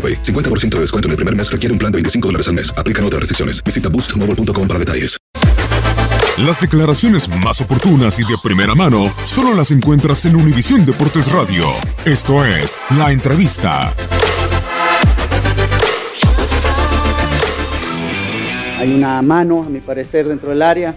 AroPay. 50% de descuento en el primer mes requiere un plan de 25 dólares al mes. Aplican otras restricciones. Visita boostmobile.com para detalles. Las declaraciones más oportunas y de primera mano solo las encuentras en Univisión Deportes Radio. Esto es La Entrevista. Hay una mano, a mi parecer, dentro del área.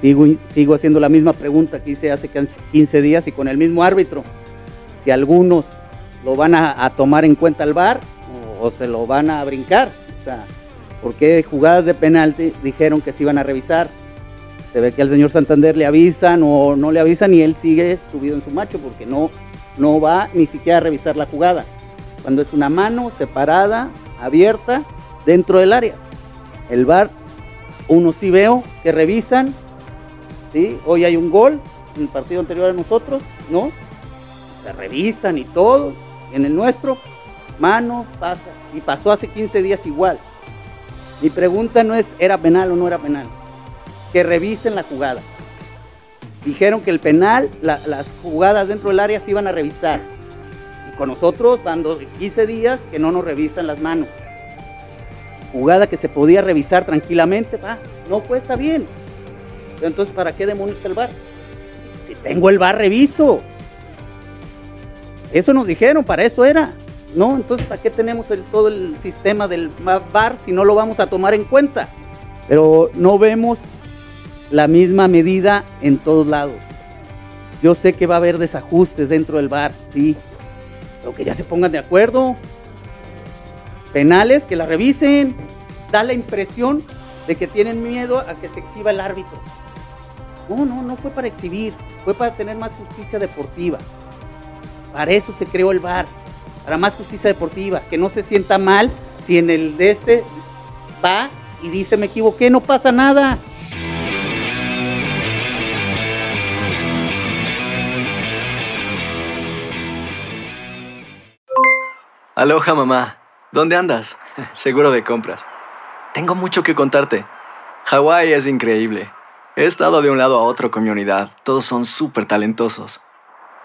Sigo, sigo haciendo la misma pregunta que hice hace 15 días y con el mismo árbitro. Si algunos lo van a, a tomar en cuenta al VAR o, o, se lo van a brincar. O sea, porque jugadas de penalti dijeron que se iban a revisar. Se ve que al señor Santander le avisan o no le avisan y él sigue subido en su macho porque no, no va ni siquiera a revisar la jugada. Cuando es una mano separada, abierta, dentro del área. El VAR, uno sí veo que revisan. ¿sí? Hoy hay un gol en el partido anterior a nosotros, ¿no? Se revisan y todo en el nuestro, mano, pasa. Y pasó hace 15 días igual. Mi pregunta no es, ¿era penal o no era penal? Que revisen la jugada. Dijeron que el penal, la, las jugadas dentro del área se iban a revisar. Y con nosotros, dando 15 días, que no nos revisan las manos. Jugada que se podía revisar tranquilamente, va, no cuesta bien. Entonces, ¿para qué demonios el bar? Si tengo el bar, reviso. Eso nos dijeron, para eso era. No, entonces ¿para qué tenemos todo el sistema del VAR si no lo vamos a tomar en cuenta? Pero no vemos la misma medida en todos lados. Yo sé que va a haber desajustes dentro del VAR, sí, pero que ya se pongan de acuerdo. Penales, que la revisen. Da la impresión de que tienen miedo a que se exhiba el árbitro. No, no, no fue para exhibir, fue para tener más justicia deportiva. Para eso se creó el VAR, para más justicia deportiva, que no se sienta mal si en el de este va y dice me equivoqué, no pasa nada. Aloha mamá, ¿dónde andas? Seguro de compras. Tengo mucho que contarte. Hawái es increíble. He estado de un lado a otro con mi unidad. Todos son súper talentosos.